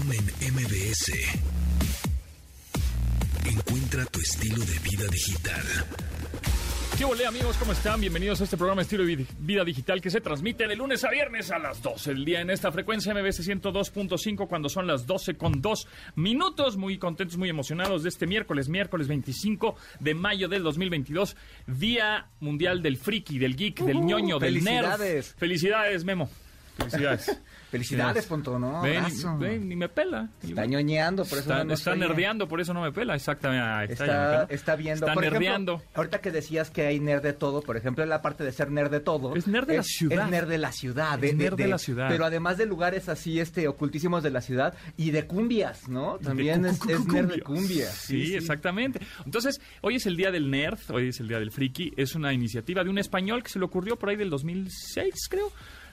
En MBS. Encuentra tu estilo de vida digital. ¿Qué volé amigos? ¿Cómo están? Bienvenidos a este programa Estilo de Vida Digital que se transmite de lunes a viernes a las 12 del día en esta frecuencia MBS 102.5 cuando son las 12 con 2 minutos. Muy contentos, muy emocionados de este miércoles, miércoles 25 de mayo del 2022, Día Mundial del Friki, del Geek, del ñoño, del nerd. felicidades. Felicidades, Memo. Felicidades. Felicidades, punto, ¿no? Ven, ven, ni me pela. Está ñoñeando, por eso Está, no nos está oye. nerdeando, por eso no me pela. Exactamente. Está, Está, está viendo. Está por ejemplo, nerdeando. ahorita que decías que hay nerd de todo, por ejemplo, la parte de ser nerd de todo. Es nerd de la ciudad. Es nerd de la ciudad. Es nerd de la ciudad. Pero además de lugares así, este, ocultísimos de la ciudad y de cumbias, ¿no? También De es, es nerd de cumbias. cumbias. Sí, exactamente. Entonces, hoy es el día del nerd, hoy es el día del friki. Es una iniciativa de un español que se le ocurrió por ahí del 2006, creo.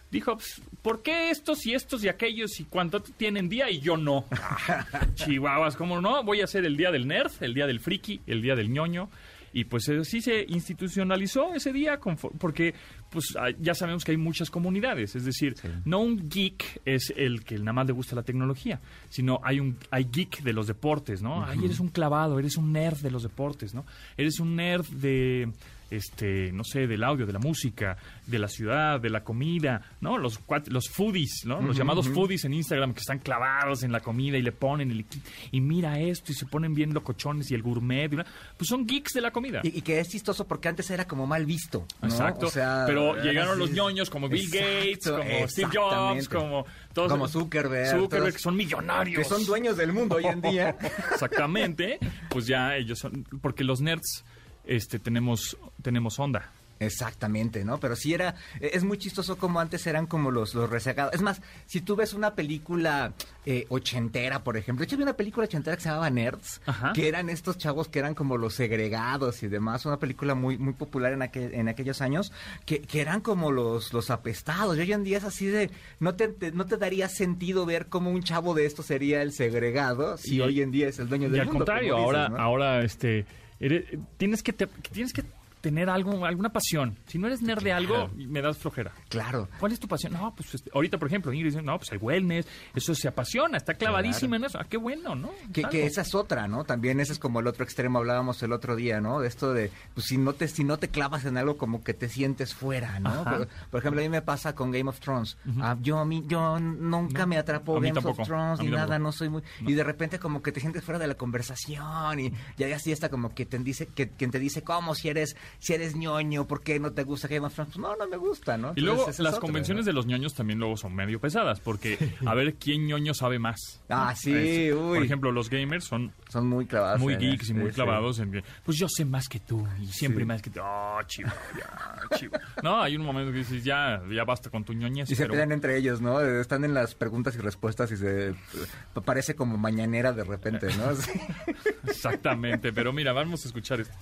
Dijo, pues, ¿por qué estos y estos y aquellos y cuánto tienen día y yo no? Chihuahuas, ¿cómo no? Voy a hacer el día del nerd, el día del friki, el día del ñoño. Y pues eh, sí se institucionalizó ese día porque pues ah, ya sabemos que hay muchas comunidades, es decir, no un geek es el que nada más le gusta la tecnología, sino hay un hay geek de los deportes, ¿no? Ay, eres un clavado, eres un nerd de los deportes, ¿no? Eres un nerd de este, no sé, del audio, de la música, de la ciudad, de la comida, ¿no? Los los foodies, ¿no? Los llamados foodies en Instagram que están clavados en la comida y le ponen el y mira esto y se ponen bien locochones y el gourmet, y bla, pues son geeks de la comida. Y, y que es chistoso porque antes era como mal visto. ¿no? Exacto. O sea, pero era llegaron los ñoños como Bill Exacto, Gates, como Steve. Jobs, como todos Como Zuckerberg, Zuckerberg, todos- que son millonarios. Que son dueños del mundo hoy en día. Exactamente. Pues ya ellos son porque los nerds este tenemos tenemos onda. Exactamente, ¿no? Pero sí era, eh, es muy chistoso como antes eran como los, los rezagados. Es más, si tú ves una película eh, ochentera, por ejemplo, de hecho había una película ochentera que se llamaba Nerds, Ajá. que eran estos chavos que eran como los segregados y demás, una película muy, muy popular en, aquel- en aquellos años, que, que eran como los, los apestados. Y hoy en día es así de, no te, te- no te daría sentido ver cómo un chavo de esto sería el segregado si Y- hoy en día es el dueño del Y al mundo. contrario, dices, ahora ¿no? ahora este eres- tienes que te- tienes que tener algo alguna pasión. Si no eres nerd de algo, me das flojera. Claro. ¿Cuál es tu pasión? No, pues este, ahorita, por ejemplo, Ingrid dice, no, pues el wellness, eso se apasiona, está clavadísima en eso. Ah, qué bueno, ¿no? Que, esa es otra, ¿no? También ese es como el otro extremo, hablábamos el otro día, ¿no? De esto de, pues si no te, si no te clavas en algo, como que te sientes fuera, ¿no? Por, por ejemplo, a mí me pasa con Game of Thrones. Ah, yo, a mí, yo nunca No, me atrapó Game tampoco, of Thrones ni nada, tampoco. no soy muy... Y de repente como que te sientes fuera de la conversación y ya así está como que te dice, que quien te dice, ¿cómo? Si eres, si eres ñoño, ¿por qué no te gusta Game of Thrones? Pues no, no me gusta, ¿no? Y luego las convenciones ¿no? de los ñoños también luego son medio pesadas, porque a ver quién ñoño sabe más. Ah, sí, Es- uy. Por ejemplo, los gamers son Son muy clavados. muy en geeks y muy sí, clavados en que, pues yo sé más que tú y siempre Sí. más que tú. Oh, chivo, ya, chivo. No, hay un momento que dices, ya, ya basta con tu ñoñez. Y se pelean entre ellos, ¿no? Están en las preguntas y respuestas y se parece como mañanera de repente, ¿no? Sí. Exactamente, pero mira, vamos a escuchar esto.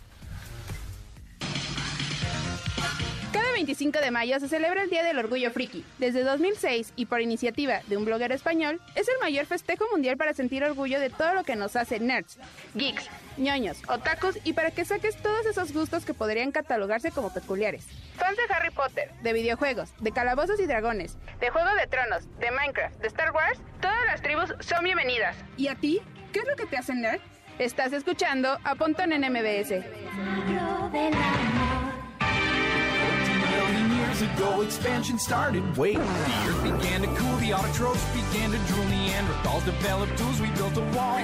25 de mayo se celebra el Día del Orgullo Friki. Desde 2006 y por iniciativa de un blogger español, es el mayor festejo mundial para sentir orgullo de todo lo que nos hace nerds, geeks, ñoños, otakus y para que saques todos esos gustos que podrían catalogarse como peculiares. Fans de Harry Potter, de videojuegos, de calabozos y dragones, de Juego de Tronos, de Minecraft, de Star Wars, todas las tribus son bienvenidas. ¿Y a ti? ¿Qué es lo que te hace nerd? Estás escuchando a Pontón en MBS. Million years ago, expansion started. Wait, the earth began to cool, the autotrophs began to drool, Neanderthals developed tools, we built a wall.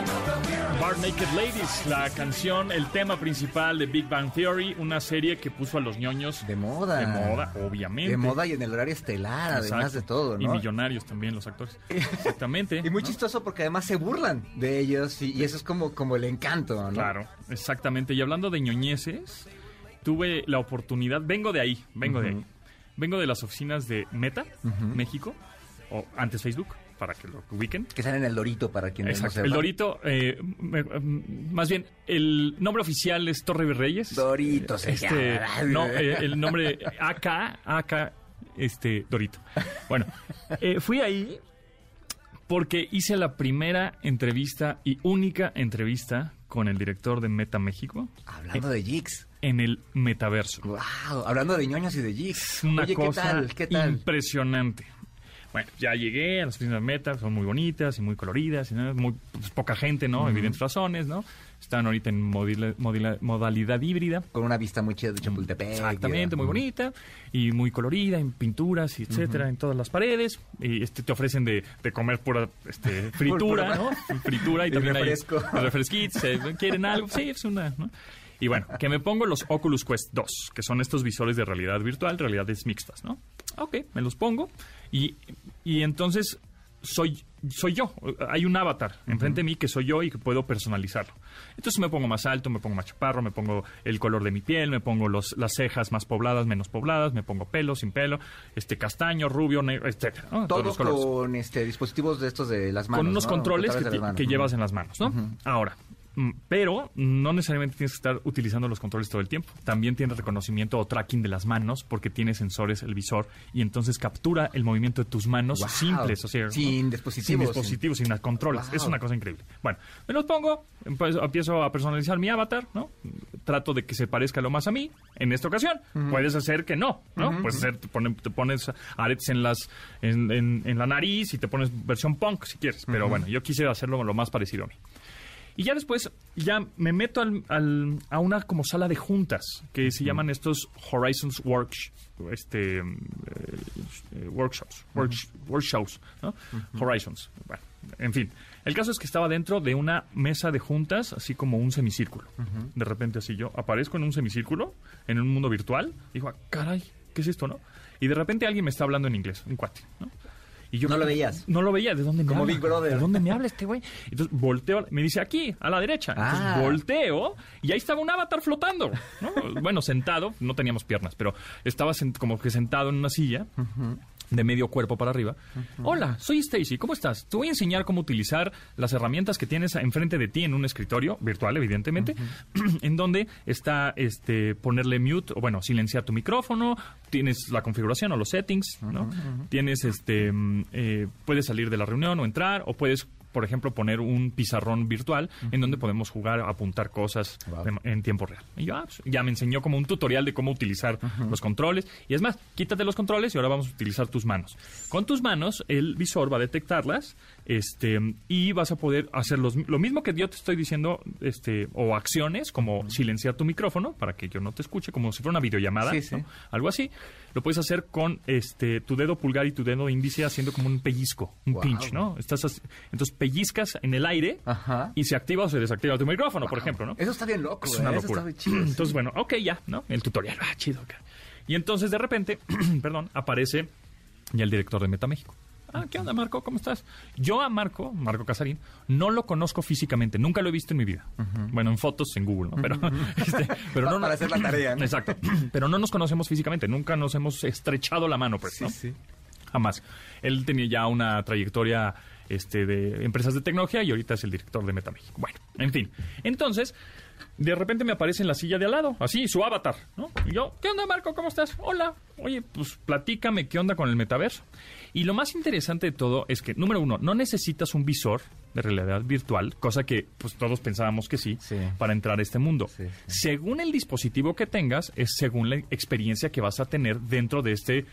Bar Naked Ladies, la canción, el tema principal de Big Bang Theory, una serie que puso a los ñoños De moda. de moda, obviamente. De moda y en el horario estelar, además de todo, Y ¿no? millonarios también los actores. Exactamente. Y muy ¿no? chistoso porque además se burlan de ellos y, y eso es como, como el encanto, ¿no? Claro, exactamente. Y hablando de ñoñeces, tuve la oportunidad, vengo de ahí, vengo de ahí. Vengo de las oficinas de Meta, México, o antes Facebook, para que lo ubiquen. Que salen en el Dorito para quienes Exacto. El Dorito, eh, me- mm, más bien, el nombre oficial es Torre Virreyes. Dorito se Este, no, eh, el nombre AK, AK, este, Dorito. Bueno, eh, fui ahí porque hice la primera entrevista y única entrevista con el director de Meta México Hablando de Jigs. En el metaverso. Wow, hablando de ñoños y de Jigs. Una Oye, cosa ¿qué tal? ¿Qué tal? impresionante. Bueno, ya llegué a las oficinas de Meta, son muy bonitas y muy coloridas, y ¿no? muy pues, poca gente, ¿no? Evidentes razones, ¿no? Están ahorita en modila- modila- modalidad híbrida. Con una vista muy chida de Chapultepec. Exactamente, muy Ujú. bonita y muy colorida, en pinturas, y etcétera, en todas las paredes. Y este te ofrecen de, de comer pura este, fritura, ¿no? Fritura y, Y también refresco. hay refresquitos. ¿Quieren algo? Sí, es una, ¿no? Y bueno, que me pongo los Oculus Quest 2, que son estos visores de realidad virtual, realidades mixtas, ¿no? Ok, me los pongo y, y entonces soy, soy yo. Hay un avatar enfrente de mí que soy yo y que puedo personalizarlo. Entonces me pongo más alto, me pongo más chaparro, me pongo el color de mi piel, me pongo los, las cejas más pobladas, menos pobladas, me pongo pelo, sin pelo, este castaño, rubio, negro, etcétera. ¿no? Todos los con este dispositivos de estos de las manos. con unos ¿no? controles que, llevas en las manos, ¿no? Ahora, pero no necesariamente tienes que estar utilizando los controles todo el tiempo. También tiene reconocimiento o tracking de las manos porque tiene sensores el visor y entonces captura el movimiento de tus manos Wow. simples, o sea. Sin sin dispositivos. dispositivos, sin, las controles. Wow. Es una cosa increíble. Bueno, me los pongo, empiezo, empiezo a personalizar mi avatar, ¿no? Trato de que se parezca lo más a mí. En esta ocasión, puedes hacer que no, ¿no? Puedes hacer, te, pone- te pones aretes en las en, en- en la nariz y te pones versión punk si quieres. Pero bueno, yo quise hacerlo lo más parecido a mí. Y ya después, ya me meto al- al- a una como sala de juntas, que se llaman estos Horizons Works, este, eh, eh, workshops, works- workshops, ¿no? Horizons. Bueno, en fin. El caso es que estaba dentro de una mesa de juntas, así como un semicírculo. De repente así yo aparezco en un semicírculo, en un mundo virtual, digo, ah, caray, ¿qué es esto, no? Y de repente alguien me está hablando en inglés, un cuate, ¿no? Y yo, ¿No lo veías? No lo veía. ¿De dónde me Como habla? Big Brother. ¿De dónde me habla este güey? Entonces volteo, me dice aquí, a la derecha. Entonces Ah. volteo y ahí estaba un avatar flotando. ¿no? Bueno, sentado, no teníamos piernas, pero estaba como que sentado en una silla. De medio cuerpo para arriba. Hola, soy Stacy, ¿cómo estás? Te voy a enseñar cómo utilizar las herramientas que tienes enfrente de ti en un escritorio virtual, evidentemente, en donde está este ponerle mute, o bueno, silenciar tu micrófono, tienes la configuración o los settings, ¿no? Tienes este, mm, eh, puedes salir de la reunión o entrar, o puedes, por ejemplo, poner un pizarrón virtual en donde podemos jugar, apuntar cosas Wow. de- en tiempo real. Y yo, ah, pues, ya me enseñó como un tutorial de cómo utilizar los controles. Y es más, quítate los controles y ahora vamos a utilizar tus manos. Con tus manos, el visor va a detectarlas este, y vas a poder hacer los- lo mismo que yo te estoy diciendo, este, o acciones como silenciar tu micrófono para que yo no te escuche, como si fuera una videollamada, Sí, sí. ¿no? algo así. Lo puedes hacer con este, tu dedo pulgar y tu dedo índice haciendo como un pellizco, un Wow. pinch, ¿no? Estás así- entonces pellizcas en el aire Ajá. y se activa o se desactiva tu micrófono, por ejemplo, ¿no? Eso está bien loco, Es ¿eh? una Eso locura. está bien chido, sí. Entonces, bueno, ok, ya, ¿no? El tutorial, ah, chido. ok. Y entonces, de repente, perdón, aparece ya el director de Metaméxico. Ah, ¿qué onda, Marco? ¿Cómo estás? Yo a Marco, Marco Casarín, no lo conozco físicamente, nunca lo he visto en mi vida. Bueno, en fotos en Google, ¿no? Pero, este, pero no, Para hacer la tarea, ¿no? Exacto. Pero no nos conocemos físicamente, nunca nos hemos estrechado la mano, pues, Sí, ¿no? sí. Jamás. Él tenía ya una trayectoria este, de empresas de tecnología y ahorita es el director de Metaméxico. Bueno, en fin. Entonces, de repente me aparece en la silla de al lado, así, su avatar, ¿no? Y yo, ¿qué onda, Marco? ¿Cómo estás? Hola. Oye, pues platícame qué onda con el metaverso. Y lo más interesante de todo es que, número uno, no necesitas un visor de realidad virtual, cosa que pues todos pensábamos que sí, Sí. para entrar a este mundo. Sí, sí. Según el dispositivo que tengas, es según la experiencia que vas a tener dentro de este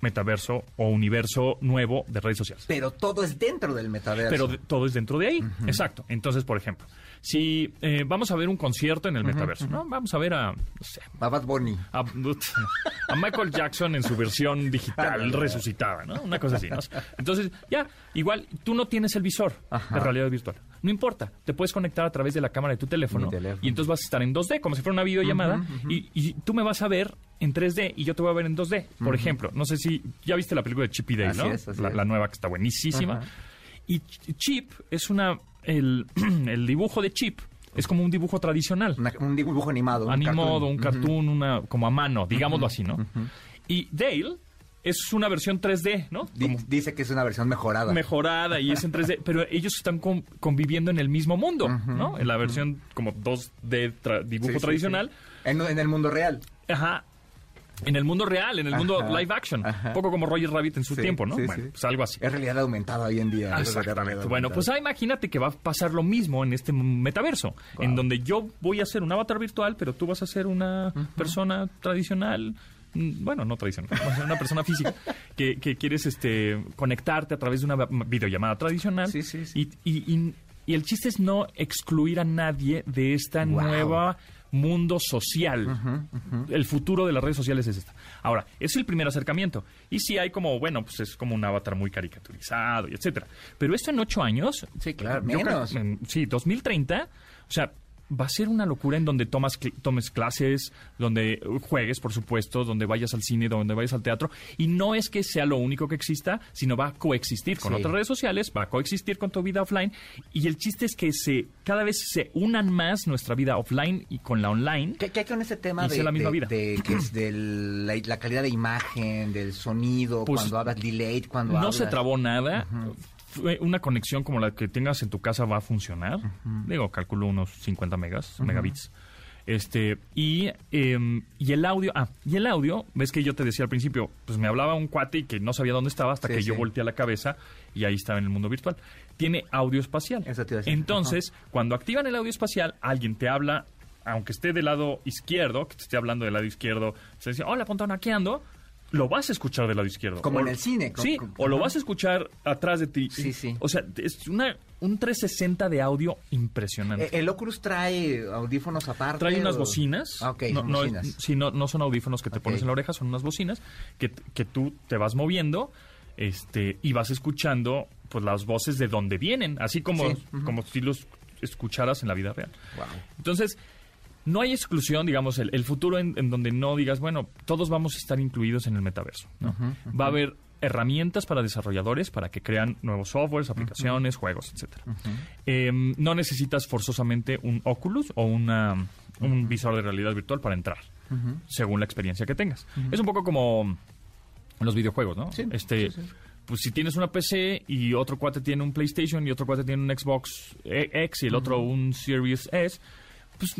metaverso o universo nuevo de redes sociales. Pero todo es dentro del metaverso. Pero de- todo es dentro de ahí. Exacto. Entonces, por ejemplo, si eh, vamos a ver un concierto en el metaverso, ¿no? Vamos a ver a, no sé, A Bad Bunny. a, a Michael Jackson en su versión digital resucitada, ¿no? Una cosa así, ¿no? Entonces, ya, igual, tú no tienes el visor Ajá. de realidad virtual. No importa, te puedes conectar a través de la cámara de tu teléfono, y entonces vas a estar en 2D, como si fuera una videollamada, y, y tú me vas a ver en 3D y yo te voy a ver en 2D. Por ejemplo, no sé si ya viste la película de Chip y Dale, Así ¿no? es, la, la nueva que está buenísima. Y Ch- Chip es una... El, el dibujo de Chip es como un dibujo tradicional Una- un dibujo animado. un animado, cartoon. un cartoon, una como a mano, digámoslo así, ¿no? Y Dale es una versión 3D, ¿no? Como dice que es una versión mejorada. mejorada y es en 3D, pero ellos están con- conviviendo en el mismo mundo, ¿no? En la versión como 2D tra- dibujo Sí, tradicional. sí. En, en el mundo real. Ajá. En el mundo real, en el mundo Ajá, live action. ajá. Un poco como Roger Rabbit en su Sí, tiempo, ¿no? sí, bueno, sí. pues algo así. Es realidad aumentada hoy en día. Exactamente. Bueno, pues ah, imagínate que va a pasar lo mismo en este metaverso, en donde yo voy a ser un avatar virtual, pero tú vas a ser una persona tradicional bueno, no tradicional, una persona física que, que quieres este, conectarte a través de una videollamada tradicional. Sí, sí, sí. Y, y- y- y el chiste es no excluir a nadie de esta Wow. nueva mundo social. El futuro de las redes sociales es esta. Ahora, es el primer acercamiento. Y sí hay como, bueno, pues es como un avatar muy caricaturizado y etcétera. Pero esto en ocho años... Sí, claro, yo creo- menos. en- sí, 2030, o sea, va a ser una locura en donde tomas cl- tomes clases, donde juegues, por supuesto, donde vayas al cine, donde vayas al teatro. Y no es que sea lo único que exista, sino va a coexistir con Sí. otras redes sociales, va a coexistir con tu vida offline. Y el chiste es que se cada vez se unan más nuestra vida offline y con la online. ¿Qué, qué hay con ese tema de, la misma de- vida. de- que es de la, la calidad de imagen, del sonido, Pues, cuando hablas delay, cuando no hablas... se trabó nada. Una conexión como la que tengas en tu casa va a funcionar. Digo, calculo unos 50 megas, megabits. Este, y, em, y el audio, ah, y el audio, ves que yo te decía al principio, pues me hablaba un cuate y que no sabía dónde estaba hasta Sí, que yo volteé la cabeza y ahí estaba en el mundo virtual. Tiene audio espacial. Eso te. Entonces, cuando activan el audio espacial, alguien te habla, aunque esté del lado izquierdo, que te esté hablando del lado izquierdo, se dice, hola, pontonaqueando, lo vas a escuchar del lado izquierdo. Como O- en el cine, co- Sí, o lo vas a escuchar atrás de ti. Sí, sí. O sea, es una, un 360 de audio impresionante. Eh, ¿El Oculus trae audífonos aparte? Trae unas o- bocinas. Ah, ok, no, son no, bocinas. sí, no, no son audífonos que te pones en la oreja, son unas bocinas que, que tú te vas moviendo este, y vas escuchando pues las voces de donde vienen, así como, Sí, ujú. como si los escucharas en la vida real. Wow. Entonces, no hay exclusión, digamos, el, el futuro en, en donde no digas, bueno, todos vamos a estar incluidos en el metaverso. ¿no? Va a haber herramientas para desarrolladores para que crean nuevos softwares, aplicaciones, juegos, etcétera. Em, no necesitas forzosamente un Oculus o una, un visor de realidad virtual para entrar, según la experiencia que tengas. Es un poco como los videojuegos, ¿no? Sí, este, sí, sí. Pues si tienes una PC y otro cuate tiene un PlayStation y otro cuate tiene un Xbox eh, X y el otro un Series S, pues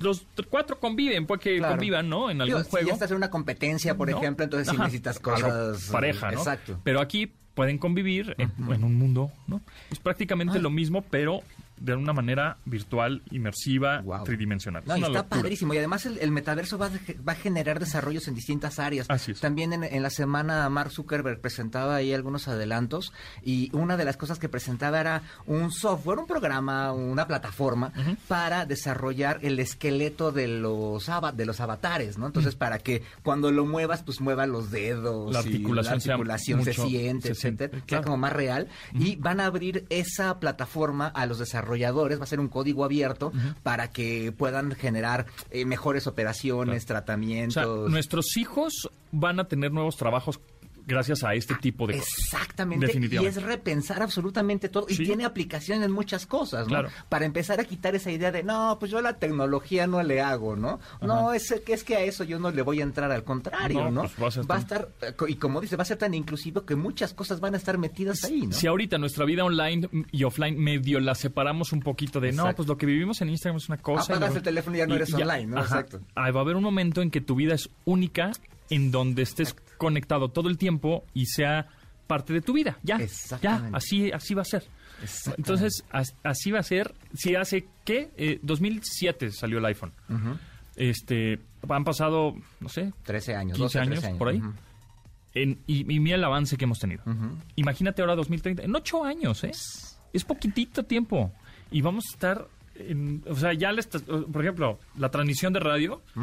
los tr- cuatro conviven, puede que Claro. convivan, ¿no? En algún Digo, juego. Si ya estás en una competencia, por ¿no? ejemplo, entonces sí Ajá. necesitas Algo cosas... pareja, ¿no? Exacto. Pero aquí pueden convivir en, en un mundo, ¿no? Es prácticamente Ah. lo mismo, pero de una manera virtual, inmersiva, Wow. tridimensional. No, Es está locura. padrísimo. Y además el, el metaverso va, a va a generar desarrollos en distintas áreas. Así es. También en, en la semana Mark Zuckerberg presentaba ahí algunos adelantos y una de las cosas que presentaba era un software, un programa, una plataforma para desarrollar el esqueleto de los de los avatares, ¿no? Entonces para que cuando lo muevas pues mueva los dedos, La y articulación sea articulación se mucho- siente, se siente, etcétera, sea como más real y van a abrir esa plataforma a los desarrolladores, va a ser un código abierto para que puedan generar eh, mejores operaciones, tratamientos. sea, nuestros hijos van a tener nuevos trabajos gracias a este tipo de cosas. Exactamente, y Definitivamente. es repensar absolutamente todo y tiene aplicación en muchas cosas, ¿no? Claro. Para empezar a quitar esa idea de, no, pues yo la tecnología no le hago, ¿no? No, es que es que a eso yo no le voy a entrar al contrario, No, ¿no? pues a va a estar- eh, y como dice, va a ser tan inclusivo que muchas cosas van a estar metidas ahí, ¿no? Si ahorita nuestra vida online y offline medio la separamos un poquito de, no, pues lo que vivimos en Instagram es una cosa. y Apagas luego- el teléfono y ya no eres online, ¿no? ajá. Exacto. Ahí va a haber un momento en que tu vida es única, en donde estés conectado todo el tiempo y sea parte de tu vida. Ya, ya, así, así va a ser. Entonces, as- así va a ser. Si hace, ¿qué? Eh, 2007 salió el iPhone. Este, han pasado, no sé, 13 años, 15 12, años, 13 por ahí. En- y, y mira el avance que hemos tenido. Imagínate ahora 2030. En ocho años, ¿eh? Es poquitito tiempo. Y vamos a estar... en- o sea, ya, le estás- por ejemplo, la transmisión de radio,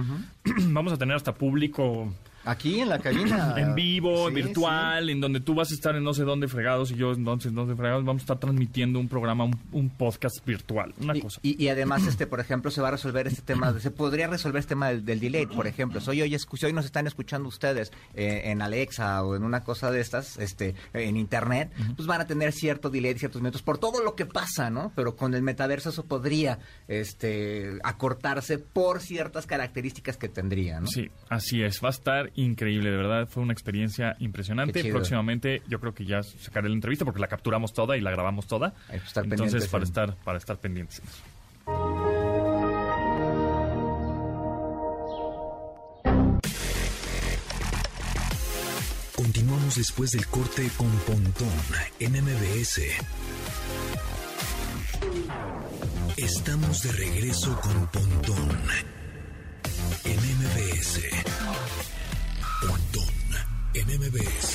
vamos a tener hasta público Aquí en la cabina. en vivo, Sí, virtual, en donde tú vas a estar en no sé dónde fregados y yo en no sé dónde fregados, vamos a estar transmitiendo un programa, un, un podcast virtual, una Y, cosa. y- y además, este, por ejemplo, se va a resolver este tema, se podría resolver este tema del, del delay, por ejemplo. Si hoy, hoy, hoy nos están escuchando ustedes eh, en Alexa o en una cosa de estas, este, en Internet, pues van a tener cierto delay de ciertos minutos por todo lo que pasa, ¿no? Pero con el metaverso eso podría este, acortarse por ciertas características que tendría, ¿no? Sí, así es. Va a estar increíble, de verdad. Fue una experiencia impresionante. Próximamente yo creo que ya sacaré la entrevista porque la capturamos toda y la grabamos toda. Hay que estar Entonces, pendientes para en- estar, para estar pendientes. Continuamos después del corte con Pontón en MBS. Estamos de regreso con Pontón en MBS.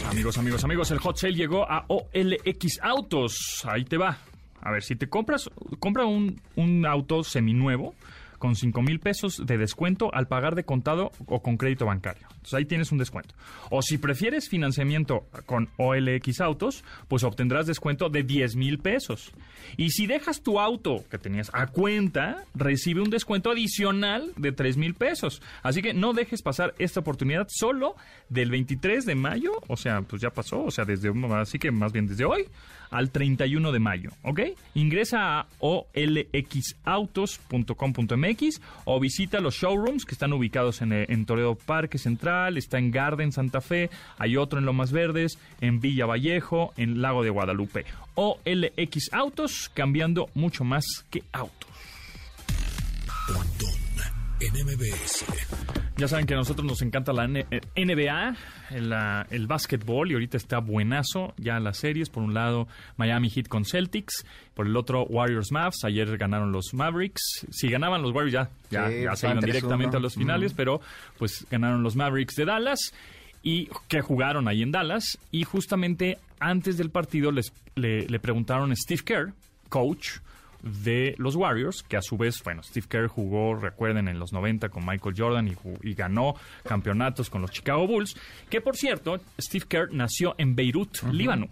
Amigos, amigos, amigos, el hot sale llegó a OLX Autos. Ahí te va. A ver, si te compras, compra un, un auto seminuevo con 5 mil pesos de descuento al pagar de contado o con crédito bancario. Entonces ahí tienes un descuento. O si prefieres financiamiento con OLX Autos, pues obtendrás descuento de 10 mil pesos. Y si dejas tu auto que tenías a cuenta, recibe un descuento adicional de 3 mil pesos. Así que no dejes pasar esta oportunidad solo del 23 de mayo, o sea, pues ya pasó, o sea, desde, así que más bien desde hoy al 31 de mayo, ¿ok? Ingresa a olxautos.com.mx o visita los showrooms que están ubicados en, eh, en Toledo Parque Central, está en Garden Santa Fe, hay otro en Lomas Verdes, en Villa Vallejo, en Lago de Guadalupe. OLX Autos, cambiando mucho más que autos. En MBS. Ya saben que a nosotros nos encanta la N- eh, NBA, el, el básquetbol, y ahorita está buenazo ya las series. Por un lado, Miami Heat con Celtics, por el otro, Warriors Mavs. Ayer ganaron los Mavericks. Si ganaban los Warriors, ya, ya, Sí, ya se van iban 3-1. directamente a los finales, pero pues ganaron los Mavericks de Dallas y que jugaron ahí en Dallas. Y justamente antes del partido les, le, le preguntaron a Steve Kerr, coach de los Warriors, que a su vez, bueno, Steve Kerr jugó, recuerden, en los 90 con Michael Jordan y, ganó campeonatos con los Chicago Bulls, que por cierto, Steve Kerr nació en Beirut, Líbano,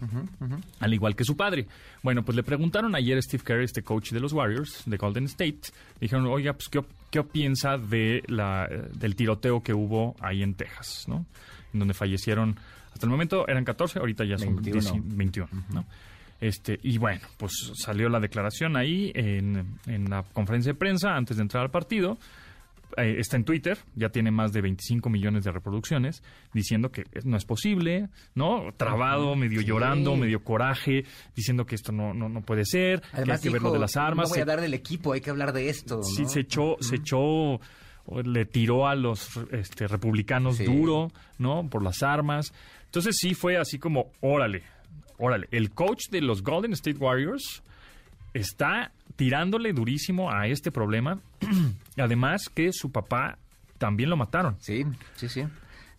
al igual que su padre. Bueno, pues le preguntaron ayer a Steve Kerr, este coach de los Warriors, de Golden State, dijeron, oiga, pues, ¿qué, qué piensa de la, del tiroteo que hubo ahí en Texas, ¿no? En donde fallecieron, hasta el momento eran 14, ahorita ya son 21. 10 21, ¿no? Este, y bueno, pues salió la declaración ahí en, en la conferencia de prensa antes de entrar al partido. Eh, está en Twitter, ya tiene más de 25 millones de reproducciones, diciendo que no es posible, ¿no? Trabado, medio Sí. llorando, medio coraje, diciendo que esto no, no, no puede ser, que hay Además, que ver lo dijo, de las armas. No voy a hablar del equipo, hay que hablar de esto. sí, ¿no? se echó, se echó, le tiró a los este, republicanos Sí. duro, ¿no? Por las armas. Entonces sí fue así como, órale, órale. El coach de los Golden State Warriors está tirándole durísimo a este problema. Además que su papá también lo mataron. Sí, sí, sí.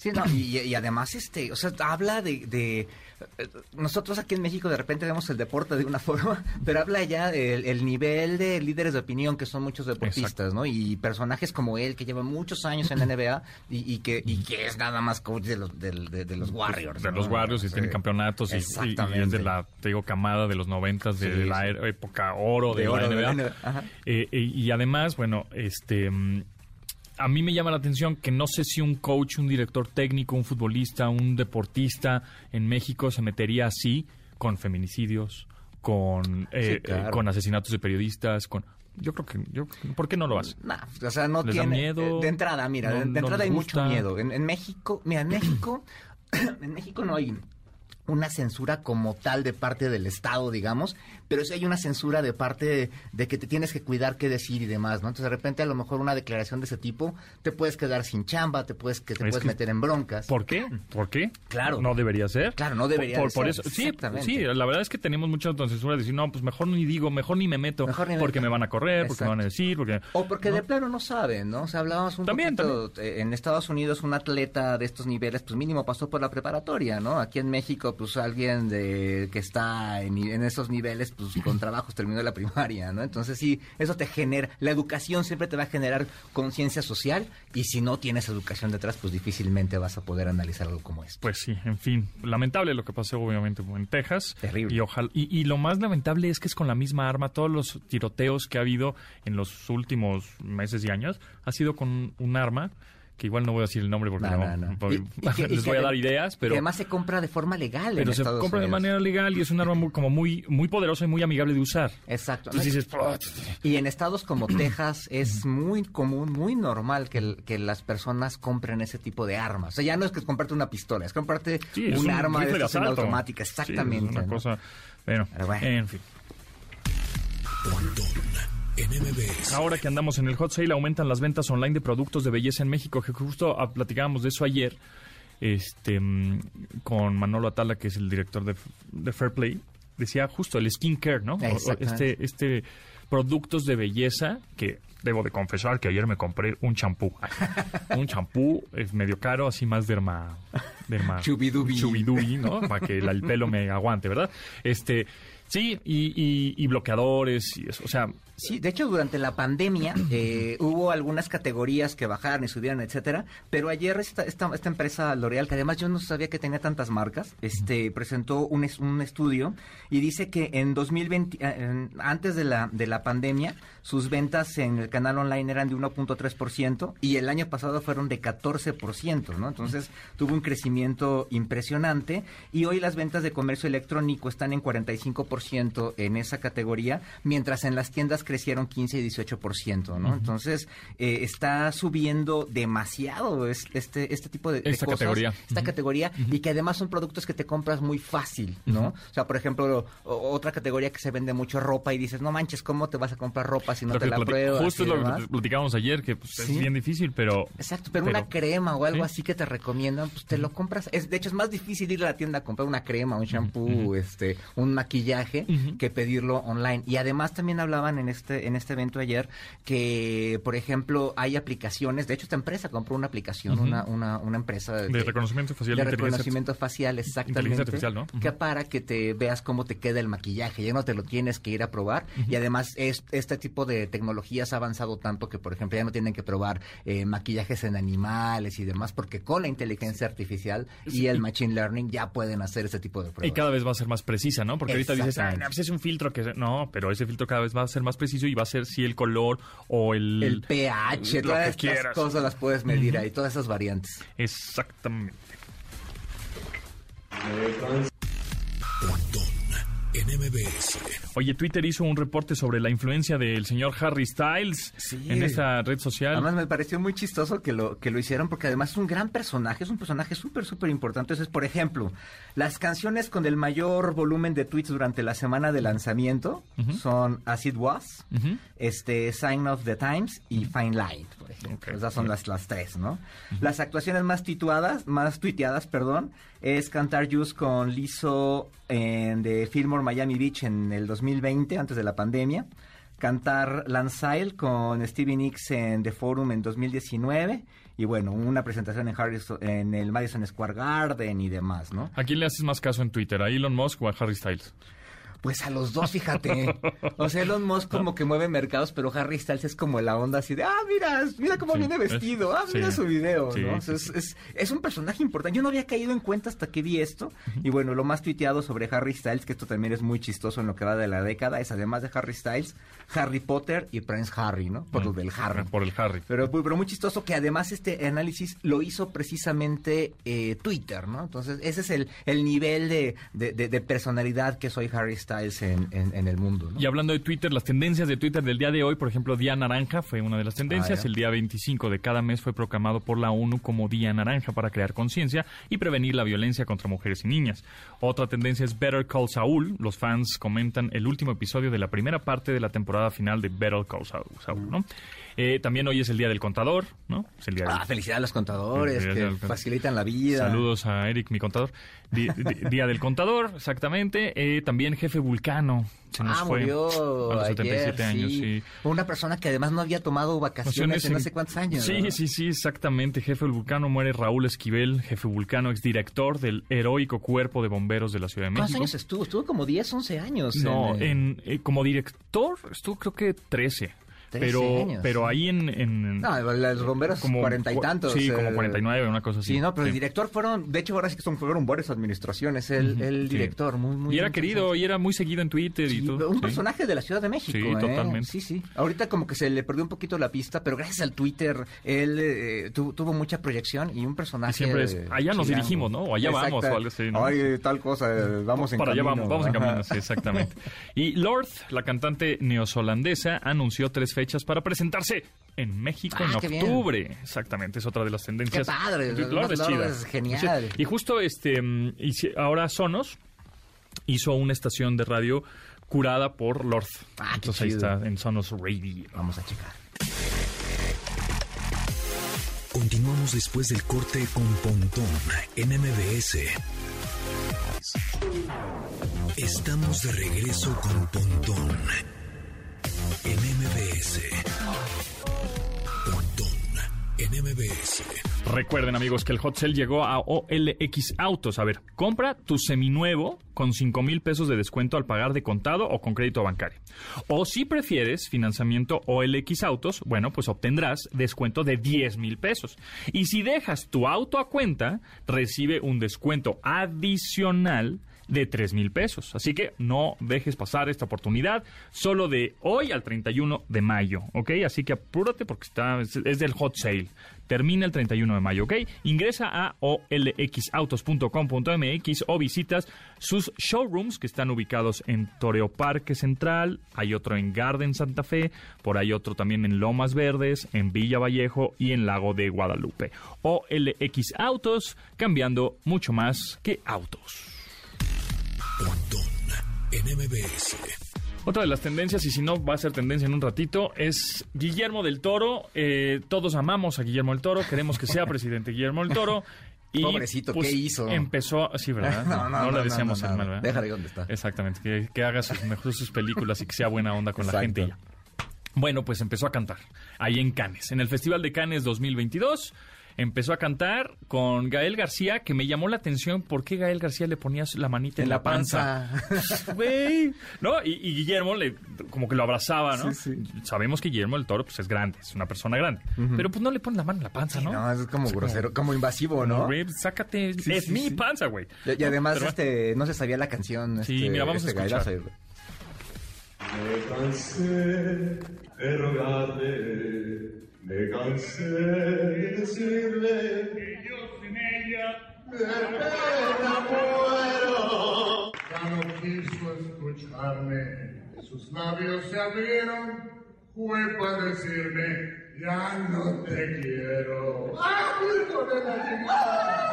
Sí, no, y, y además, este, o sea, habla de, de- eh, Nosotros aquí en México de repente vemos el deporte de una forma, pero habla ya del el nivel de líderes de opinión que son muchos deportistas, Exacto. ¿no? Y personajes como él, que lleva muchos años en la NBA y, y que, y que es nada más coach de los, de, de los Warriors. De ¿no? los Warriors y Sí. tiene campeonatos y- y, es de la, te digo, camada de los noventas, de Sí, la sí. época oro de, la oro NBA. la NBA. Eh, eh, y además, bueno, este... A mí me llama la atención que no sé si un coach, un director técnico, un futbolista, un deportista en México se metería así con feminicidios, con, eh, Sí, claro. eh, con asesinatos de periodistas, con... Yo creo que... Yo, ¿Por qué no lo hace? Nah, o sea, no ¿Les da tiene. miedo? eh, De entrada, mira, ¿No- de, de no entrada hay gusta? mucho miedo. En, en México, mira, en México, en México no hay una censura como tal de parte del Estado, digamos, pero sí hay una censura de parte de, de que te tienes que cuidar qué decir y demás, ¿no? Entonces, de repente, a lo mejor una declaración de ese tipo te puedes quedar sin chamba, te puedes que te Es puedes que- meter en broncas. ¿Por qué? ¿Por qué? Claro. No debería ser. Claro, no debería Por, de por ser, eso, sí, sí, la verdad es que tenemos mucha autocensura de decir, no, pues mejor ni digo, mejor ni me meto, Mejor ni me porque meto. me van a correr, porque me van a decir, porque... O porque ¿no? de plano no saben, ¿no? O sea, hablábamos un También, poquito, eh, en Estados Unidos un atleta de estos niveles, pues mínimo pasó por la preparatoria, ¿no? Aquí en México, pues alguien de que está en, en esos niveles, pues con trabajos terminó la primaria, ¿no? Entonces sí, eso te genera, la educación siempre te va a generar conciencia social y si no tienes educación detrás, pues difícilmente vas a poder analizar algo como esto. Pues sí, en fin, lamentable lo que pasó obviamente en Texas. Terrible. Y, ojalá, y, y lo más lamentable es que es con la misma arma. Todos los tiroteos que ha habido en los últimos meses y años ha sido con un arma que igual no voy a decir el nombre porque No, no, no, no. voy- Y- y que- y les que voy a dar ideas, pero... que además se compra de forma legal pero en se Estados compra de manera legal y es un arma muy, como muy, muy poderosa y muy amigable de usar. Exacto. Entonces dices, Y en estados como Texas es muy común, muy normal que, que las personas compren ese tipo de armas. O sea, ya no es que comprarte una pistola, es comprarte Sí, es un, un arma de de automática. Sí, Exactamente. es una ¿no? cosa... Bueno, Pero bueno. en fin. Pontón Ahora que andamos en el hot sale, aumentan las ventas online de productos de belleza en México, que justo ah, platicábamos de eso ayer este, mm, con Manolo Atala, que es el director de, de Fair Play. Decía justo el skincare, ¿no? Este, este productos de belleza que debo de confesar que ayer me compré un champú. un champú es medio caro, así más derma, Derma Chubidubi. Chubidubi, ¿no? Para que el pelo me aguante, ¿verdad? Este, sí, y, y- y bloqueadores y eso. O sea, Sí, de hecho durante la pandemia eh, hubo algunas categorías que bajaron y subieron, etcétera, pero ayer esta, esta, esta empresa L'Oreal, que además yo no sabía que tenía tantas marcas, este presentó un, un estudio y dice que en 2020, eh, antes de la, de la pandemia, sus ventas en el canal online eran de 1.3% y el año pasado fueron de 14%, ¿no? Entonces tuvo un crecimiento impresionante y hoy las ventas de comercio electrónico están en 45% en esa categoría, mientras en las tiendas crecieron 15 y 18%, ¿no? Entonces eh, está subiendo demasiado es- este este tipo de, de Esta cosas, categoría. esta categoría y que además son productos que te compras muy fácil, ¿no? O sea, por ejemplo, otra categoría que se vende mucho ropa y dices, no manches, ¿cómo te vas a comprar ropa si no te la pruebas? justo lo demás? que platicábamos ayer, que pues, Sí. es bien difícil, pero... Exacto, pero, pero- una crema o algo Sí. así que te recomiendan, pues te lo compras. Es, de hecho, es más difícil ir a la tienda a comprar una crema, un shampoo, este, un maquillaje, Que pedirlo online. Y además también hablaban en este, en este evento ayer que, por ejemplo, hay aplicaciones. De hecho, esta empresa compró una aplicación, una, una, una empresa De reconocimiento facial de de inteligencia reconocimiento facial, exactamente. Inteligencia artificial, ¿no? Que para que te veas cómo te queda el maquillaje, ya no te lo tienes que ir a probar. Y además, es, este tipo de tecnologías ha avanzado tanto que, por ejemplo, ya no tienen que probar eh, maquillajes en animales y demás, porque con la inteligencia artificial y el machine learning ya pueden hacer ese tipo de Y pruebas. cada vez va a ser más precisa, ¿no? Porque ahorita dices, no, pues es un filtro que... No, pero ese filtro cada vez va a ser más preciso y va a ser si el color o el... el pH, lo todas que estas quieras. cosas las puedes medir ahí, todas esas variantes. Exactamente. Pontón en MBS. Oye, Twitter hizo un reporte sobre la influencia del señor Harry Styles Sí. en esta red social. Además me pareció muy chistoso que lo, que lo hicieron porque además es un gran personaje, es un personaje súper, súper importante. Entonces, por ejemplo, las canciones con el mayor volumen de tweets durante la semana de lanzamiento son As It Was, este, Sign of the Times y Fine Line, por ejemplo. Ok. Esas son las, las tres, ¿no? Las actuaciones más tituadas, más tuiteadas, perdón, es cantar Juice con Lizzo en de Fillmore Miami Beach en el 2020, antes de la pandemia. Cantar Lansile con Stevie Nicks en The Forum en 2019. Y bueno, una presentación en, Harris- en el Madison Square Garden y demás, ¿no? ¿A quién le haces más caso en Twitter? ¿A Elon Musk o a Harry Styles? Pues a los dos, fíjate. O sea, Elon Musk como que mueve mercados, pero Harry Styles es como la onda así de, ah, mira, mira cómo Sí, viene es- vestido, ah, mira sí. su video, Sí, ¿no? O sea, es, es, es un personaje importante. Yo no había caído en cuenta hasta que vi esto. Y bueno, lo más tuiteado sobre Harry Styles, que esto también es muy chistoso en lo que va de la década, es además de Harry Styles, Harry Potter y Prince Harry, ¿no? Por lo del Harry. Por el Harry. Pero, pero muy chistoso que además este análisis lo hizo precisamente eh, Twitter, ¿no? Entonces, ese es el, el nivel de, de- de- de personalidad que soy Harry Styles en, en- en el mundo, ¿no? Y hablando de Twitter, las tendencias de Twitter del día de hoy, por ejemplo, Día Naranja fue una de las tendencias. Ah, ya. El día 25 de cada mes fue proclamado por la ONU como Día Naranja para crear conciencia y prevenir la violencia contra mujeres y niñas. Otra tendencia es Better Call Saul. Los fans comentan el último episodio de la primera parte de la temporada final de Better Call Saul, Saul, ¿no? Eh, también hoy es el Día del Contador, ¿no? Es el día del- Ah, felicidades a los contadores que al facilitan la vida. Saludos a Eric, mi contador. Día del Contador, exactamente. Eh, también Jefe Vulcano. Se nos ah, fue murió a los ayer, 77 años, sí. sí. Una persona que además no había tomado vacaciones en no en- sé cuántos años. Sí, ¿no? sí, sí, exactamente. Jefe Vulcano muere Raúl Esquivel, jefe Vulcano, exdirector del heroico cuerpo de bomberos de la Ciudad de ¿Cuántos México. años estuvo? Estuvo como 10, 11 años. No, en, en, eh, como director estuvo creo que 13. 13 pero, años, pero ahí en... en No, los bomberos como cuarenta y tantos. Sí, eh, como 49, una cosa así. Sí, no, pero el director fueron, de hecho ahora sí que son, fueron varias administraciones, el, Ujú, el sí. director, muy, muy... Y era querido, y era muy seguido en Twitter y todo. un sí. personaje de la Ciudad de México, Sí, ¿eh? totalmente. Sí, sí. Ahorita como que se le perdió un poquito la pista, pero gracias al Twitter él eh, tu- tuvo mucha proyección y un personaje... Y siempre es, allá nos chilango. dirigimos, ¿no? O allá vamos, o algo así, ¿no? Ay, tal cosa, eh, vamos en Para allá camino. vamos, vamos en camino, sí, exactamente. Y Lord, la cantante neozelandesa, anunció tres fechas para presentarse en México Ah, en bien. octubre. Exactamente, es otra de las tendencias. Qué padre, Lord es chida. es genial. Sí, Y justo este, mm, ahora Sonos hizo una estación de radio curada por Lord. Ah, qué Entonces ahí está en Sonos Radio. Vamos a checar. Continuamos después del corte con Pontón en MBS. Estamos de regreso con Pontón en MBS. Pontón MBS. Recuerden amigos que el hot sale llegó a OLX Autos. A ver, compra tu seminuevo con 5 mil pesos de descuento al pagar de contado o con crédito bancario. O si prefieres financiamiento OLX Autos, bueno, pues obtendrás descuento de 10 mil pesos. Y si dejas tu auto a cuenta, recibe un descuento adicional de 3 mil pesos. Así que no dejes pasar esta oportunidad solo de hoy al 31 de mayo, ¿ok? Así que apúrate porque está, es, es del hot sale. Termina el 31 de mayo, ¿ok? Ingresa a olxautos.com.mx o visitas sus showrooms que están ubicados en Toreo Parque Central, hay otro en Garden Santa Fe, por ahí otro también en Lomas Verdes, en Villa Vallejo y en Lago de Guadalupe. OLX Autos, cambiando mucho más que autos. Pontón en MBS. Otra de las tendencias, y si no va a ser tendencia en un ratito, es Guillermo del Toro. Eh, todos amamos a Guillermo del Toro, queremos que sea presidente Guillermo del Toro. Y, pues, Pobrecito, ¿qué hizo? Empezó, sí, ¿verdad? No, no, no, le no, deseamos no, el no. mal, ¿verdad? Déjale donde está. Exactamente, que, que haga sus, mejor sus películas y que sea buena onda con la gente. y ya. Bueno, pues empezó a cantar ahí en Cannes, en el Festival de Cannes 2022. Empezó a cantar con Gael García, que me llamó la atención por qué Gael García le ponía la manita en, En la panza. panza. Güey. ¿No? Y, y Guillermo le, como que lo abrazaba, ¿no? Sí, sí. Sabemos que Guillermo del Toro pues, es grande, es una persona grande. Pero pues no le pone la mano en la panza, ¿no? No, es como grosero, como invasivo, ¿no? Güey, sácate. Sí, es sí, mi sí. panza, güey. Y, y además, Pero- este, no se sabía la canción. Sí, este, mira, vamos a este escuchar. Me cansé de rogarle, me cansé de decirle que yo sin ella de pena muero. Ya no quiso escucharme, sus labios se abrieron, fue para decirme, ya no te quiero. ¡Ah, hijo de la chingada!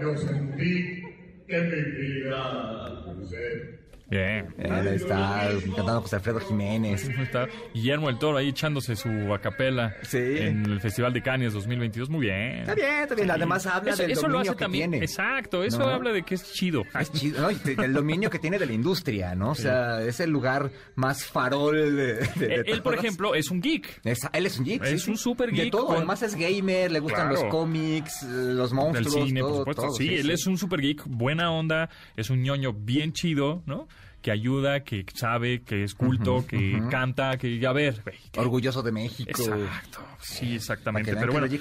Yo sentí que mi vida se Bien. Eh, ahí está, cantando José Alfredo Jiménez. Está Guillermo del Toro ahí echándose su acapela Sí. en el Festival de Cannes 2022. Muy bien. Está bien, está bien. Además habla eso, del eso lo dominio hace que también. tiene. Exacto, eso ¿No? habla de que es chido. Es chido, ¿no? Del dominio que tiene de la industria, ¿no? O sea, es el lugar más farol de, de- de Eh, Él, por ejemplo, es un geek. Es- él es un geek. Es sí, un sí. super De geek todo. con- Además es gamer, le gustan Claro. los cómics, eh, los Del monstruos, cine, todo, por supuesto. todo, sí, él es un super geek, buena onda, es un ñoño bien chido, ¿no? Que ayuda, que sabe, que es culto, que canta, que a ver, que- Orgulloso de México. Exacto, sí, exactamente. Pero bueno, y,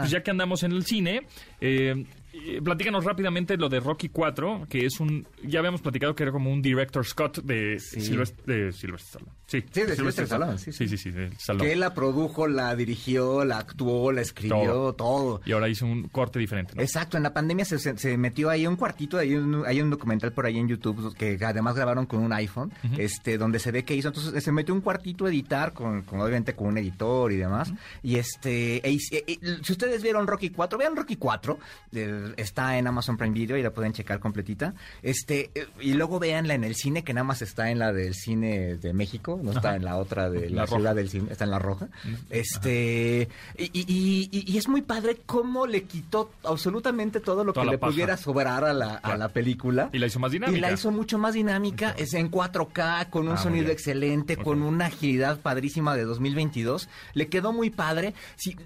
pues ya que andamos en el cine, eh, eh, platícanos rápidamente lo de Rocky 4, que es un, ya habíamos platicado que era como un director Scott de Silvestre, de Sylvester Stallone. Sí, Sí, de Sylvester Stallone, sí, sí, sí. sí, sí. Que él la produjo, la dirigió, la actuó, la escribió, todo. Y ahora hizo un corte diferente, ¿no? Exacto, en la pandemia se, se- metió ahí un cuartito, hay un, hay un documental por ahí en YouTube que además grabaron con un iPhone, este, donde se ve que hizo, entonces se metió un cuartito a editar, con, con, obviamente con un editor y demás, y este, e e- e- si ustedes vieron Rocky 4, vean Rocky 4, eh, está en Amazon Prime Video y la pueden checar completita, este, eh, y luego véanla en el cine, que nada más está en la del cine de México, no está en la otra de la, La ciudad del cine, está en la roja, este, y, y- y- y- es muy padre cómo le quitó absolutamente todo lo Toda que le paja. pudiera sobrar a la, a la película. Y la hizo más dinámica. Y la hizo mucho más dinámica, es en 4K, con un Ah, sonido excelente, con una agilidad padrísima de 2022. Le quedó muy padre. Sí,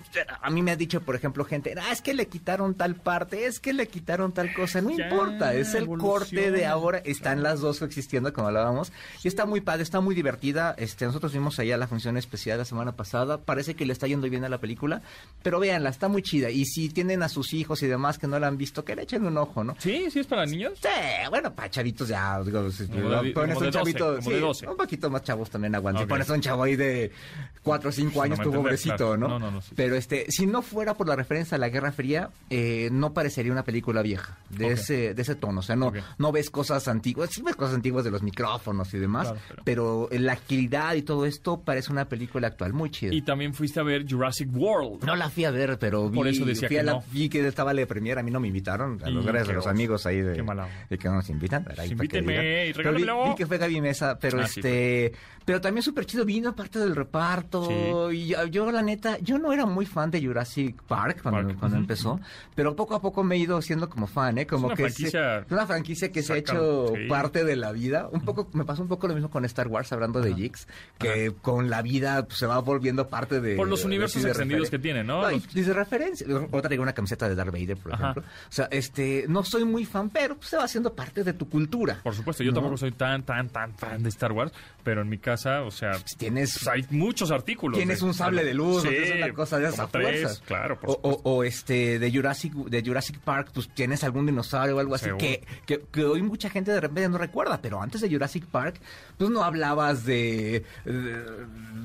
a mí me ha dicho, por ejemplo, gente, ah, es que le quitaron tal parte, es que le quitaron tal cosa. No Ya, importa, es el corte de ahora. Están las dos existiendo, como hablábamos. Y está muy padre, está muy divertida. Este, nosotros vimos allá la función especial la semana pasada. Parece que le está yendo bien a la película. Pero véanla, está muy chida. Y si tienen a sus hijos y demás que no la han visto, que le echen un ojo, ¿no? Sí, sí es para niños. Sí, bueno, para chavitos ya, digo, si pones un 12, chavito, como sí, de 12. un poquito más chavos también aguantan. Ok. Si pones un chavo ahí de 4 o 5 años, No tu pobrecito. ¿no? No, no, no, sí. Pero este, si no fuera por la referencia a la Guerra Fría, eh, no parecería una película vieja, de Ok. ese de ese tono. O sea, no, Ok. no ves cosas antiguas, sí ves cosas antiguas de los micrófonos y demás, Claro, pero... la agilidad y todo esto parece una película actual, muy chida. Y también fuiste a ver Jurassic World. No la fui a ver, pero vi, Por eso decía fui a que la- no. vi que estaba la premier, a mí no me invitaron, a los gracias a los amigos ahí de, de que no nos invitan. digan. y Pero vi, vi que fue Gaby Mesa, pero Ah, sí, este, pero también súper chido, vino parte del reparto, y yo, la neta, yo no era muy fan de Jurassic Park cuando, Park, cuando ujú, empezó, pero poco a poco me he ido siendo como fan, ¿eh? Como una que franquicia- se, una franquicia que se ha hecho sí. parte de la vida. Un poco, me pasa un poco lo mismo con Star Wars, hablando de Geeks, que con la vida pues, se va volviendo parte de... Por los universos de extendidos que tiene, ¿no? y- Los- y de referencia. Otra traigo una camiseta de Darth Vader, por Ajá. ejemplo. O sea, este, no soy muy fan, pero pues, se va haciendo parte de tu cultura. Por supuesto, yo ¿no? tampoco soy tan, tan, tan fan de Star Wars, pero en mi casa, o sea, Tienes pues, hay muchos artículos. Tienes un sable de luz, Sí, o tienes una cosa de esa como tres, fuerza. claro, por o, supuesto. o- o, este de Jurassic de Jurassic Park, pues tienes algún dinosaurio o algo así que, que, que hoy mucha gente de repente no recuerda, pero antes de Jurassic Park, pues no hablabas de de,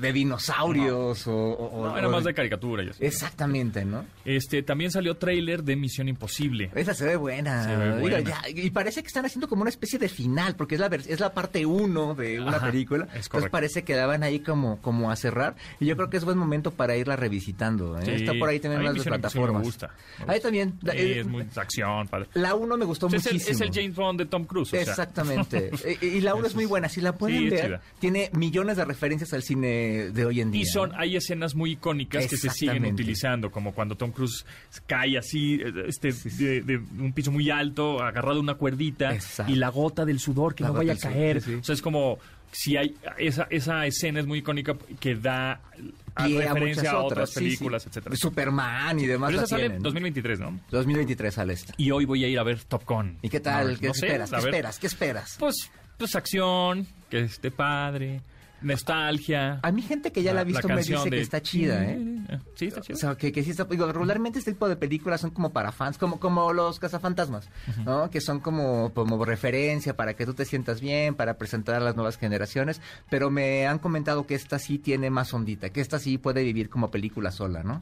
de dinosaurios o, o- No, era más de caricatura. Exactamente, ¿no? Este, también salió tráiler de Misión Imposible. Esa se ve buena. Se ve Digo, buena. ya, y parece que están haciendo como una especie de final, porque es la, es la parte uno de una Ajá, película. es Entonces parece que daban ahí como, como a cerrar. Y yo creo que es buen momento para irla revisitando. ¿eh? Sí, Está por ahí también las Imposible plataformas. me gusta, me Ahí gusta. también. Sí, eh, es muy acción, padre. La 1 me gustó Es el, muchísimo. es el James Bond de Tom Cruise. o sea. Exactamente. y, y la 1 es muy buena. Si la pueden Sí, ver, tiene millones de referencias al cine de hoy en día. Y son, hay escenas muy icónicas que se siguen utilizando, como cuando Tom Cruise cae así, este, de, de un piso muy alto, agarrado a una cuerdita, Exacto. y la gota del sudor que La no vaya a caer. O sea, es como si hay esa, esa escena es muy icónica que da a Y referencia a otras, otras sí, sí. películas, etcétera. Superman y demás. Pero esa sale tienen. 2023, ¿no? 2023 sale esta. Y hoy voy a ir a ver Top Gun. ¿Y qué tal? ver, ¿Qué no sé, esperas? a ¿Qué esperas? ¿Qué esperas? Pues, pues acción, que esté padre, nostalgia. A mí gente que ya la ha visto me dice que está chida, ¿eh? Sí, está O chida. sea, que, que sí está... Digo, regularmente este tipo de películas son como para fans, como, como los cazafantasmas, ¿no? Que son como, como referencia para que tú te sientas bien, para presentar a las nuevas generaciones, pero me han comentado que esta sí tiene más ondita, que esta sí puede vivir como película sola, ¿no?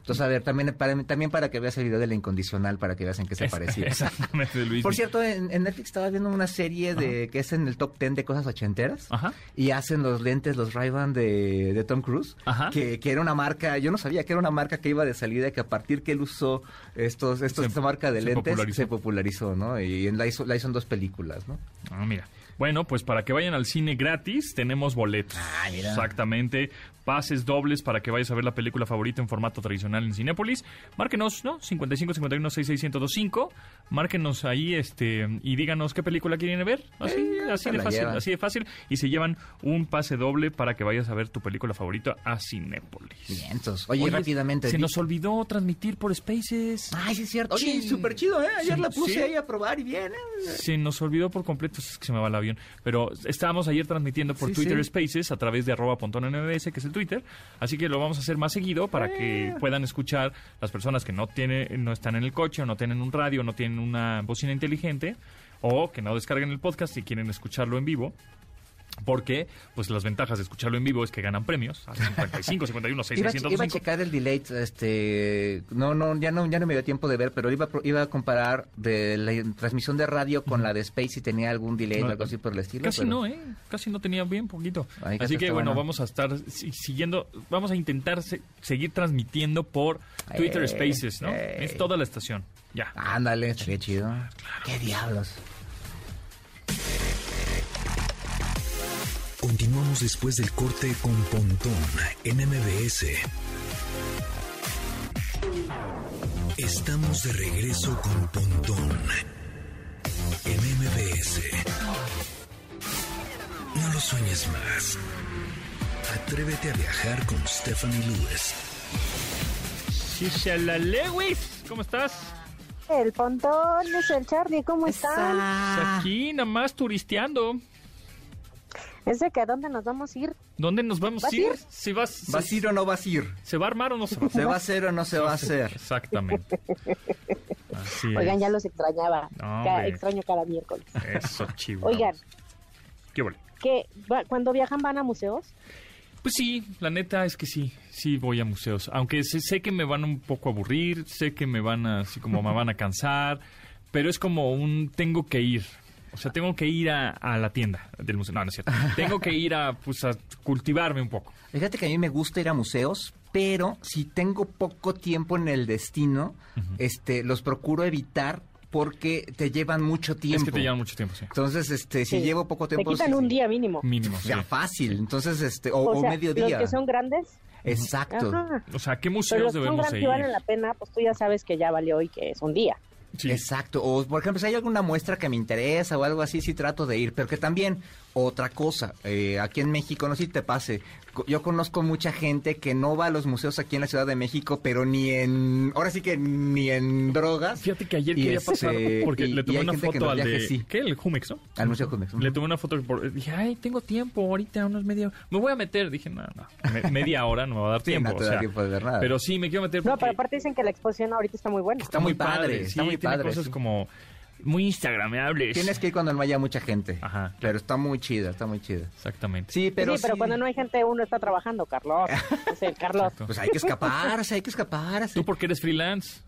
Entonces, a ver, también para, también para que veas el video de la incondicional, para que veas en qué se parecía. Exactamente, Luis. Por cierto, en, en Netflix estaba viendo una serie de que es en el top 10 de cosas ochenteras. Ajá. Y hacen los lentes, los Ray-Ban de, de Tom Cruise. Ajá. Que, que era una marca, yo no sabía que era una marca que iba de salida, que a partir que él usó estos, estos Se- esta marca de se lentes popularizó. se popularizó, ¿no? Y en la hizo, la hizo en dos películas, ¿no? Ah, mira. Bueno, pues para que vayan al cine gratis, tenemos boletos. Ah, mira. Exactamente. Pases dobles para que vayas a ver la película favorita en formato tradicional en Cinépolis. Márquenos, ¿no? 55 51 66 1025. Márquenos ahí este y díganos qué película quieren ver. Así, Eh, así se de la fácil, así de fácil. Y se llevan un pase doble para que vayas a ver tu película favorita a Cinépolis. Bien, entonces, oye, rápidamente. Se nos olvidó transmitir por Spaces. Ay, sí es cierto. Oye, súper chido, ¿eh? Ayer Sí, la puse sí. ahí a probar y bien, ¿eh? Se nos olvidó por completo, es que se me va el avión. Pero estábamos ayer transmitiendo por Sí, Twitter sí. Spaces a través de arroba NMBS, que es el Twitter. Así que lo vamos a hacer más seguido para Eh. que puedan escuchar las personas que no tienen, no están en el coche, o no tienen un radio, o no tienen una bocina inteligente, o que no descarguen el podcast y quieren escucharlo en vivo. Porque, pues las ventajas de escucharlo en vivo es que ganan premios. A 55, 51, 6, Iba, iba a 605. checar el delay, este, no, no, ya no, ya no me dio tiempo de ver, pero iba, iba a comparar de la transmisión de radio con la de Space si tenía algún delay o algo así por el estilo. Casi pero- no, ¿eh? Casi no tenía bien poquito. Ay, Así que bueno, bueno. vamos a estar si- siguiendo, vamos a intentar se- seguir transmitiendo por Twitter Eh, Spaces, ¿no? eh. Es toda la estación. Ya. Ándale, qué chido. Qué diablos. Continuamos después del corte con Pontón en MBS. Estamos de regreso con Pontón en MBS. No lo sueñes más. Atrévete a viajar con Stephanie Lewis. Shishala Lewis, ¿cómo estás? El pontón es el Charlie, ¿cómo están? Ah. Pues aquí nada más turisteando. Es de que a dónde nos vamos a ir. ¿Dónde nos vamos ¿Vas a ir? ir? Si vas, ¿Vas a ir o no vas a ir? ¿Se va a armar o no se va a ¿Se va a hacer o no se va a hacer? Exactamente. Así Oigan, es. ya los extrañaba. No, extraño cada miércoles. Eso, chivo. Oigan, ¿Qué vale? que va- cuando viajan van a museos. Pues sí, la neta es que sí, sí voy a museos. Aunque sé, sé que me van un poco a aburrir, sé que me van a, así como me van a cansar, pero es como un tengo que ir. O sea, tengo que ir a, a la tienda del museo. No, no es cierto. Tengo que ir a, pues, a cultivarme un poco. Fíjate que a mí me gusta ir a museos, pero si tengo poco tiempo en el destino, este, los procuro evitar porque te llevan mucho tiempo. Es que te llevan mucho tiempo, sí. Entonces, este, si Sí. llevo poco Te tiempo... quitan sí, un día mínimo. Mínimo, sí. Ya fácil, entonces, este, o, O, o sea, medio los día. que son grandes. Exacto. Ajá. O sea, ¿qué Pero museos los que son debemos grandes de y valen ir? la pena, pues tú ya sabes que ya valió y que es un día. Exacto. O, por ejemplo, si hay alguna muestra que me interesa o algo así, sí trato de ir. Pero que también, otra cosa, eh, aquí en México, no sé si te pase, yo conozco mucha gente que no va a los museos aquí en la Ciudad de México, pero ni en, ahora sí que ni en drogas. Fíjate que ayer quería este, pasar porque y- le tomé una foto al de... viajes sí. ¿Qué? El Jumex, ¿no? Al Museo Jumex. Le tomé una foto por... Dije, ay, tengo tiempo ahorita, unos media... Me voy a meter. Dije, no, no. me- media hora no me va a dar Sí, tiempo. no te o da sea, tiempo de ver nada. Pero sí, me quiero meter No, porque pero aparte dicen que la exposición ahorita está muy buena. Está muy padre, está sí, muy tiene padre, cosas sí. como muy instagramables. Tienes que ir cuando no haya mucha gente. Ajá. Pero está muy chida, está muy chida. Exactamente. Sí, pero sí, pero cuando no hay gente uno está trabajando, Carlos. Es el Carlos. Exacto. Pues hay que escaparse, hay que escaparse. Tú porque eres freelance.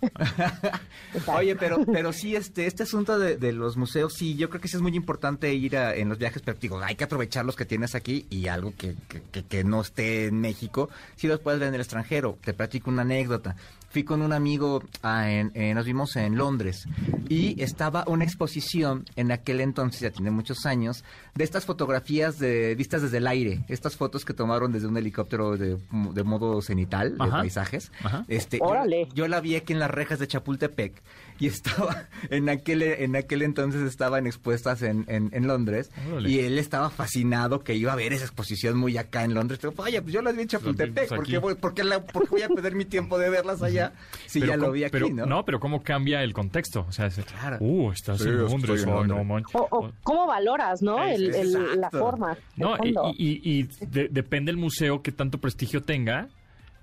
Oye, pero, pero sí, este, este asunto de, de los museos, sí, yo creo que sí es muy importante ir a- en los viajes, pero digo, hay que aprovechar los que tienes aquí y algo que, que, que- que no esté en México, sí los puedes ver en el extranjero. Te platico una anécdota. Fui con un amigo, a- en- eh, nos vimos en Londres, y estaba una exposición en aquel entonces, ya tiene muchos años, de estas fotografías de vistas desde el aire, estas fotos que tomaron desde un helicóptero de, de modo cenital, de Ajá. paisajes. Ajá. Este, yo- Órale. yo la vi aquí en las rejas de Chapultepec y estaba en aquel en aquel entonces estaban expuestas en, en, en Londres Órale. y él estaba fascinado que iba a ver esa exposición muy acá en Londres. Pero, oye, pues yo las vi en Chapultepec, Pues ¿por qué voy, por qué la- por qué voy a perder mi tiempo de verlas allá si Pero ya lo vi aquí, pero, ¿no? pero ¿cómo cambia el contexto? O sea, es, Claro. uh, estás Sí, en estoy Londres, en ay, Londres. no manches. O, o cómo valoras, ¿no? Es- El- el- la forma. el No, y, fondo. y- y de- depende el museo que tanto prestigio tenga,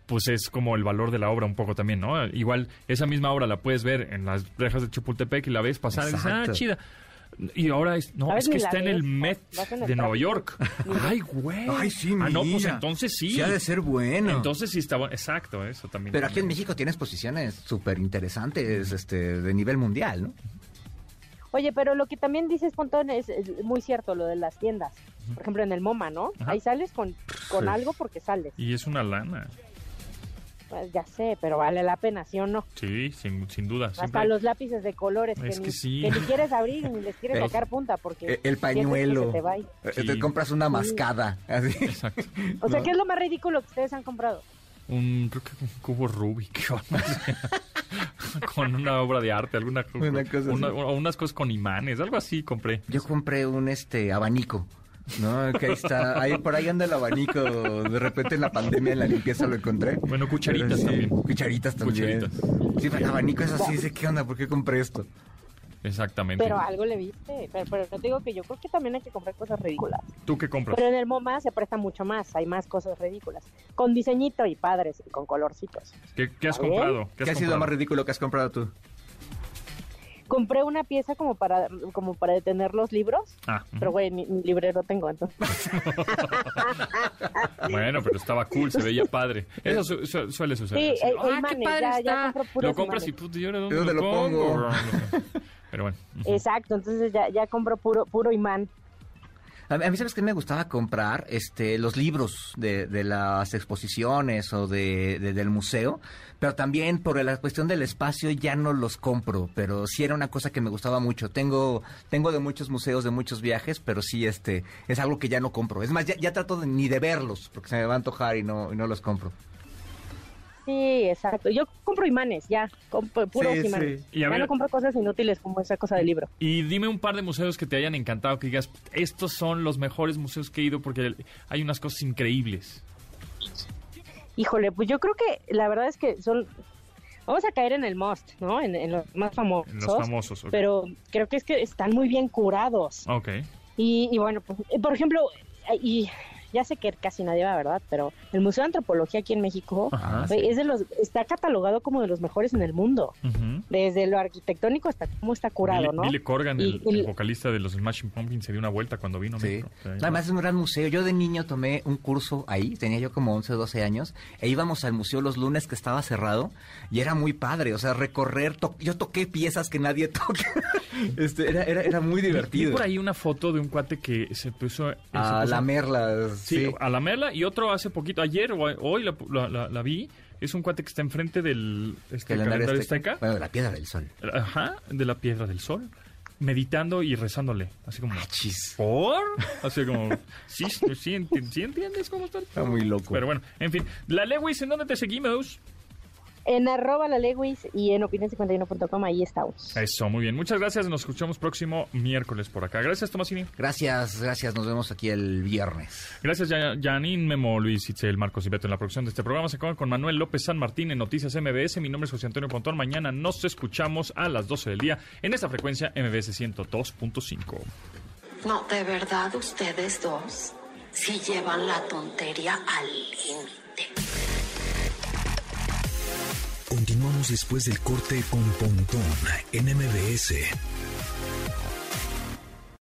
pues es como el valor de la obra un poco también, ¿no? Igual esa misma obra la puedes ver en las rejas de Chapultepec y la ves pasar y dices, ah, chida. Y ahora es, no, es que está en el Met vas en el de Nueva. York. Ay, güey. Ay, sí, Ah, no, pues mira. entonces sí. Sí ha de ser bueno. Entonces sí está bueno. Exacto, eso también. Pero aquí en México tienes posiciones súper interesantes este, de nivel mundial, ¿no? Oye, pero lo que también dices, Pontón, es, es muy cierto, lo de las tiendas. Por ejemplo, en el MoMA, ¿no? Ajá. Ahí sales con, con Sí. algo porque sales. Y es una lana. Pues ya sé, pero vale la pena, ¿sí o no? Sí, sin, sin duda. Hasta Siempre- los lápices de colores que, Es ni, que sí. que ni quieres abrir ni les quieres sacar punta porque El, pañuelo. te va. Eh, Sí. Te compras una mascada. Así. Exacto. O sea. ¿qué es lo más ridículo que ustedes han comprado? Un, creo que un cubo Rubik o no sé. con una obra de arte, alguna Una cosa una- unas cosas con imanes, algo así compré. Yo compré un este abanico. No, que ahí está, ahí por ahí anda el abanico. De repente en la pandemia en la limpieza lo encontré. Bueno, cucharitas sí, también. Cucharitas también. Cucharitas. Sí, pero el abanico es así, dice, ¿qué onda? ¿Por qué compré esto? Exactamente. Pero algo le viste. Pero, pero te digo que yo creo que también hay que comprar cosas ridículas. ¿Tú qué compras? Pero en el MoMA se presta mucho más. Hay más cosas ridículas. Con diseñito y padres y con colorcitos. ¿Qué, qué has comprado? ¿Qué, has ha sido más ridículo que has comprado tú? Compré una pieza como para como para detener los libros. Ah, ujú. Pero, güey, ni, ni librero tengo, entonces. bueno, pero estaba cool, se veía padre. Eso su- su- suele suceder. Sí, así, e- "Ah, qué padre ya- ya está". compro puros Lo compras y imanes. puta, ¿y ahora dónde, ¿Dónde lo lo pongo? pongo? Pero bueno. ujú. Exacto, entonces ya, ya compro puro, puro imán. A mí, ¿sabes qué me gustaba comprar? Este, los libros de, de las exposiciones o de, de- del museo, pero también por la cuestión del espacio ya no los compro, pero sí era una cosa que me gustaba mucho. Tengo, tengo de muchos museos, de muchos viajes, pero sí este, es algo que ya no compro. Es más, ya, ya trato de, ni de verlos, porque se me va a antojar y no, y no los compro. Sí, exacto. Yo compro imanes, ya. Compro puros Sí, imanes. sí. Y a ya ver- no compro cosas inútiles como esa cosa del libro. Y dime un par de museos que te hayan encantado, que digas, estos son los mejores museos que he ido porque hay unas cosas increíbles. Híjole, pues yo creo que la verdad es que son... Vamos a caer en el must, ¿no? En, en los más famosos. En los famosos. ok. Pero creo que es que están muy bien curados. Ok. Y, y bueno, pues, por ejemplo, y ya sé que casi nadie va, ¿verdad? Pero el Museo de Antropología aquí en México Ajá. es de los, está catalogado como de los mejores en el mundo. Desde lo arquitectónico hasta cómo está curado, Billy, ¿no? Billy Corgan, Y- el, y- el vocalista de los Smashing Pumpkins, se dio una vuelta cuando vino. a Sí. México. O sea, Además es un gran museo. Yo de niño tomé un curso ahí, tenía yo como 11 o 12 años, e íbamos al museo los lunes que estaba cerrado y era muy padre, o sea, recorrer, to- yo toqué piezas que nadie toca. este, era, era, era muy divertido. por ahí una foto de un cuate que se puso... se A puso- la merla, Sí, sí. a la Merla y otro hace poquito, ayer o hoy la, la- la- la vi. Es un cuate que está enfrente del este, Calendario Azteca. Bueno, la piedra del sol. Ajá, de la Piedra del Sol. Meditando y rezándole. Así como... Chis. ¿Por? Así como... Sí, sí, sí entiendes cómo está. Está muy loco. Pero bueno, en fin. La Lewis, ¿en dónde te seguimos? En arroba la Lewis y en opinión51.com, ahí estamos. Eso, muy bien. Muchas gracias. Nos escuchamos próximo miércoles por acá. Gracias, Tomasini. Gracias, gracias. Nos vemos aquí el viernes. Gracias, Janine, Memo, Luis, Itzel, Marcos y Beto en la producción de este programa. Se acaban con Manuel López San Martín en Noticias MBS. Mi nombre es José Antonio Pontón. Mañana nos escuchamos a las 12 del día en esta frecuencia MBS 102.5. No, de verdad, ustedes dos sí llevan la tontería al límite. Continuamos después del corte con Pontón en MBS.